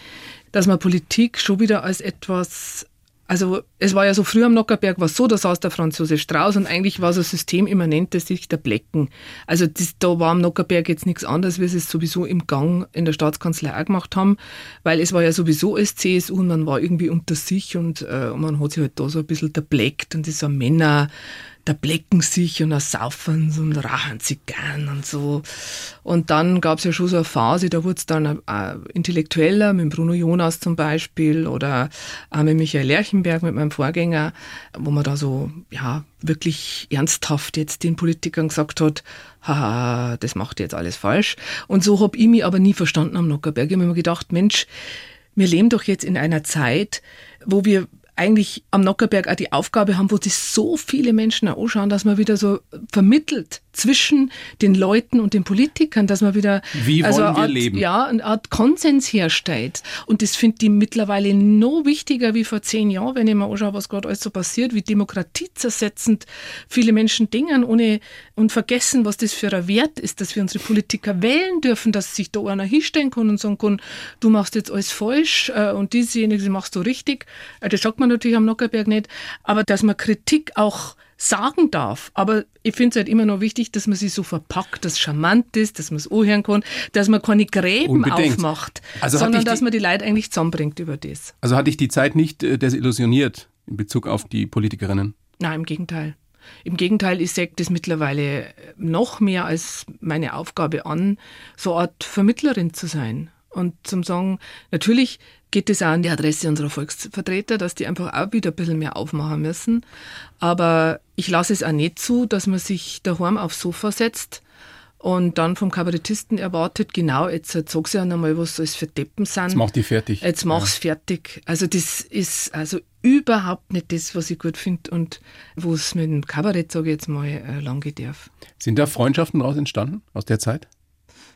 dass man Politik schon wieder als etwas also es war ja so früher am Nockerberg war so, da saß der Franzose Strauß und eigentlich war so ein systemimmanent das sich der Blecken. Also das, da war am Nockerberg jetzt nichts anderes, wie sie es sowieso im Gang in der Staatskanzlei auch gemacht haben, weil es war ja sowieso als CSU und man war irgendwie unter sich und äh, man hat sich halt da so ein bisschen der Bleckt und das war Männer da blecken sich und da saufen und rachen Zigarren und so. Und dann gab es ja schon so eine Phase, da wurde es dann äh, intellektueller, mit Bruno Jonas zum Beispiel oder auch mit Michael Lerchenberg, mit meinem Vorgänger, wo man da so, ja, wirklich ernsthaft jetzt den Politikern gesagt hat, haha, das macht jetzt alles falsch. Und so habe ich mich aber nie verstanden am Nockerberg. Ich habe mir gedacht, Mensch, wir leben doch jetzt in einer Zeit, wo wir eigentlich am Nockerberg auch die Aufgabe haben, wo sich so viele Menschen auch anschauen, dass man wieder so vermittelt zwischen den Leuten und den Politikern, dass man wieder Wie also wir Art, leben? Ja, eine Art Konsens herstellt. Und das finde ich mittlerweile noch wichtiger wie vor zehn Jahren, wenn ich mir anschaue, was gerade alles so passiert, wie demokratiezersetzend viele Menschen dingen ohne und vergessen, was das für ein Wert ist, dass wir unsere Politiker wählen dürfen, dass sich da einer hinstellen kann und sagen kann, du machst jetzt alles falsch äh, und diesjenige machst du richtig. Äh, das sagt man natürlich am Nockerberg nicht, aber dass man Kritik auch sagen darf. Aber ich finde es halt immer noch wichtig, dass man sie so verpackt, dass es charmant ist, dass man es anhören kann, dass man keine Gräben Unbedingt. aufmacht, also sondern dass man die Leute eigentlich zusammenbringt über das. Also hat dich die Zeit nicht äh, desillusioniert in Bezug auf die Politikerinnen? Nein, im Gegenteil. Im Gegenteil, ich sehe das mittlerweile noch mehr als meine Aufgabe an, so eine Art Vermittlerin zu sein Und zum Sagen, natürlich geht es auch an die Adresse unserer Volksvertreter, dass die einfach auch wieder ein bisschen mehr aufmachen müssen. Aber ich lasse es auch nicht zu, dass man sich daheim aufs Sofa setzt und dann vom Kabarettisten erwartet, genau, jetzt sag sie ja nochmal, was das für Deppen sind. Jetzt mach die fertig. Jetzt mach's ja. fertig. Also das ist also überhaupt nicht das, was ich gut finde und wo es mit dem Kabarett, sage ich jetzt mal, äh, lang darf. Sind da Freundschaften daraus entstanden, aus der Zeit?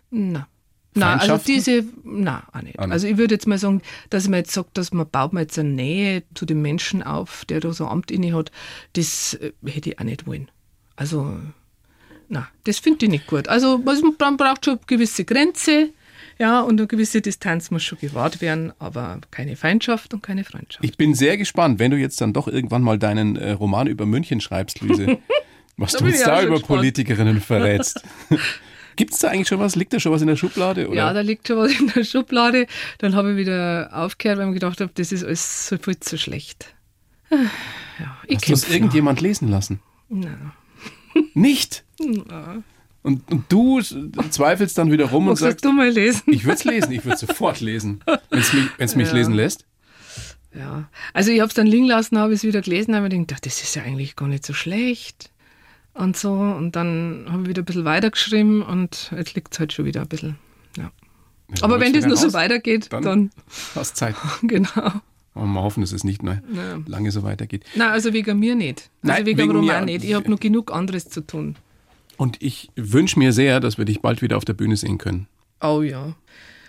Nein. Nein, also diese, nein, auch nicht. Also ich würde jetzt mal sagen, dass man jetzt sagt, dass man baut man jetzt eine Nähe zu dem Menschen auf, der da so ein Amt inne hat, das äh, hätte ich auch nicht wollen. Also, nein, das finde ich nicht gut. Also man braucht schon eine gewisse Grenze, ja, und eine gewisse Distanz muss schon gewahrt werden, aber keine Feindschaft und keine Freundschaft. Ich bin sehr gespannt, wenn du jetzt dann doch irgendwann mal deinen äh, Roman über München schreibst, Luise, was du uns da über gespannt. Politikerinnen verrätst. Gibt es da eigentlich schon was? Liegt da schon was in der Schublade? Oder? Ja, da liegt schon was in der Schublade. Dann habe ich wieder aufgehört, weil ich gedacht habe, das ist alles so viel zu schlecht. Ja, Hast du das irgendjemand lesen lassen? Nein. Nicht? Nein. Und, und, du zweifelst dann wieder rum Magst und sagst, du mal lesen? ich würde es lesen, ich würde es sofort lesen, wenn es mich, mich ja. lesen lässt. Ja, also ich habe es dann liegen lassen, habe es wieder gelesen, habe mir gedacht, das ist ja eigentlich gar nicht so schlecht und so. Und dann habe ich wieder ein bisschen weitergeschrieben und jetzt liegt es halt schon wieder ein bisschen. Ja. ja Aber wenn das nur so weitergeht, dann, dann hast Zeit. genau. Und wir hoffen, dass es nicht mehr ja. lange so weitergeht. Nein, also wegen mir nicht. Also Nein, wegen, wegen dem Roman nicht. Ich habe noch genug anderes zu tun. Und ich wünsche mir sehr, dass wir dich bald wieder auf der Bühne sehen können. Oh ja.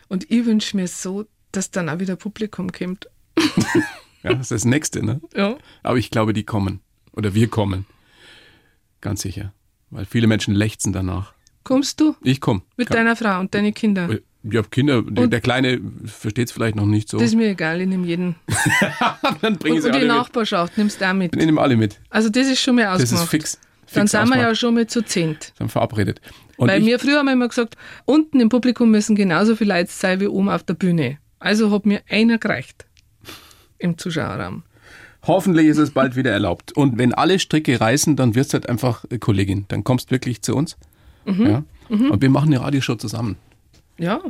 Und ich wünsche mir so, dass dann auch wieder Publikum kommt. ja, das ist das Nächste, ne? Ja. Aber ich glaube, die kommen. Oder wir kommen. Ganz sicher. Weil viele Menschen lechzen danach. Kommst du? Ich komme. Mit deiner Frau und deinen Kindern? Ich habe Kinder. Und der Kleine versteht es vielleicht noch nicht so. Das ist mir egal, ich nehme jeden. Dann bring und, sie und alle die Nachbarschaft mit. nimmst du auch mit. Ich nehme alle mit. Also das ist schon mal ausgemacht. Das ist fix. fix Dann sind wir ja schon mal zu zehnt. Dann verabredet. Und Weil mir früher haben wir immer gesagt, unten im Publikum müssen genauso viele Leute sein wie oben auf der Bühne. Also hat mir einer gereicht im Zuschauerraum. Hoffentlich ist es bald wieder erlaubt. Und wenn alle Stricke reißen, dann wirst du halt einfach Kollegin. Dann kommst du wirklich zu uns. Mhm. Ja? Mhm. Und wir machen eine Radioshow zusammen. Ja.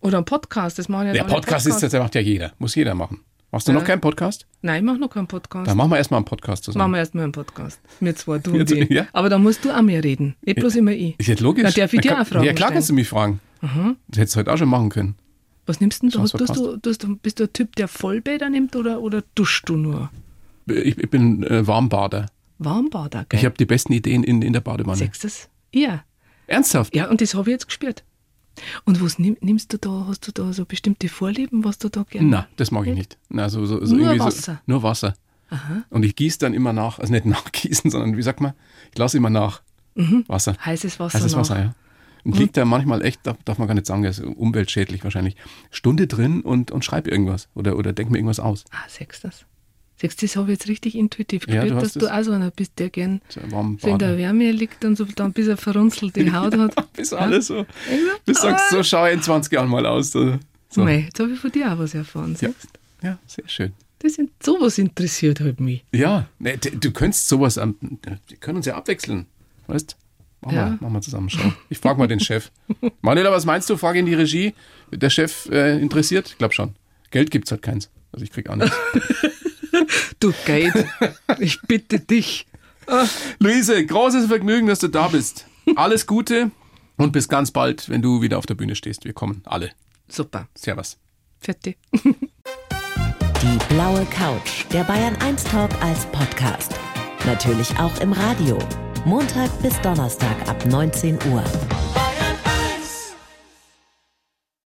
Oder ein Podcast. Das machen ja Der Podcast, Podcast ist, das macht ja jeder. Muss jeder machen. Machst du ja. noch keinen Podcast? Nein, ich mache noch keinen Podcast. Dann machen wir erstmal einen Podcast zusammen. Machen wir erstmal einen Podcast. Wir zwei, du und ich. Ja? Aber da musst du auch mehr reden. Nicht bloß immer ich. Ist jetzt logisch. Dann darf ich dir auch fragen. Ja, klar kannst du mich fragen. Mhm. Das hättest du heute auch schon machen können. Was nimmst du denn da? Du, du, du, bist du ein Typ, der Vollbäder nimmt oder, oder duschst du nur? Ich, ich bin äh, Warmbader. Warmbader, gell? Ich habe die besten Ideen in, in der Badewanne. Das? Ja. Ernsthaft? Ja, und das habe ich jetzt gespürt. Und was nimm, nimmst du da? Hast du da so bestimmte Vorlieben, was du da gerne? Nein, das mag ich nicht. Nein, so, so, so nur Wasser. So, nur Wasser. Aha. Und ich gieße dann immer nach, also nicht nachgießen, sondern wie sagt man, ich lasse immer nach. Mhm. Wasser. Heißes Wasser. Heißes nach. Wasser, ja. Und liegt da manchmal echt, darf man gar nicht sagen, das ist umweltschädlich wahrscheinlich, Stunde drin und, und schreib irgendwas oder, oder denk mir irgendwas aus. Ah, das? Siehst du, das habe ich jetzt richtig intuitiv Ja, gespürt, du dass du das- auch so einer bist, der gern So in der. Wärme liegt und so dann bis er verrunzelte Haut hat. Bis alles so. Bis du sagst, so schaue ich in 20 Jahren mal aus. So. Mei, jetzt habe ich von dir auch was erfahren. Ja. siehst du? Ja, sehr schön. Das sind, sowas interessiert halt mich. Ja, ne, d- du könntest sowas, wir können uns ja abwechseln. Weißt Machen, Ja. wir, machen wir zusammen, schau. Ich frage mal den Chef. Manuela, was meinst du? Frage in die Regie. Der Chef äh, interessiert? Ich glaube schon. Geld gibt's halt keins. Also ich krieg auch nichts. Du Geld, ich bitte dich. Luise, großes Vergnügen, dass du da bist. Alles Gute und bis ganz bald, wenn du wieder auf der Bühne stehst. Wir kommen alle. Super, Servus. fertig. Die blaue Couch, der Bayern 1 Talk als Podcast. Natürlich auch im Radio. Montag bis Donnerstag ab 19 Uhr.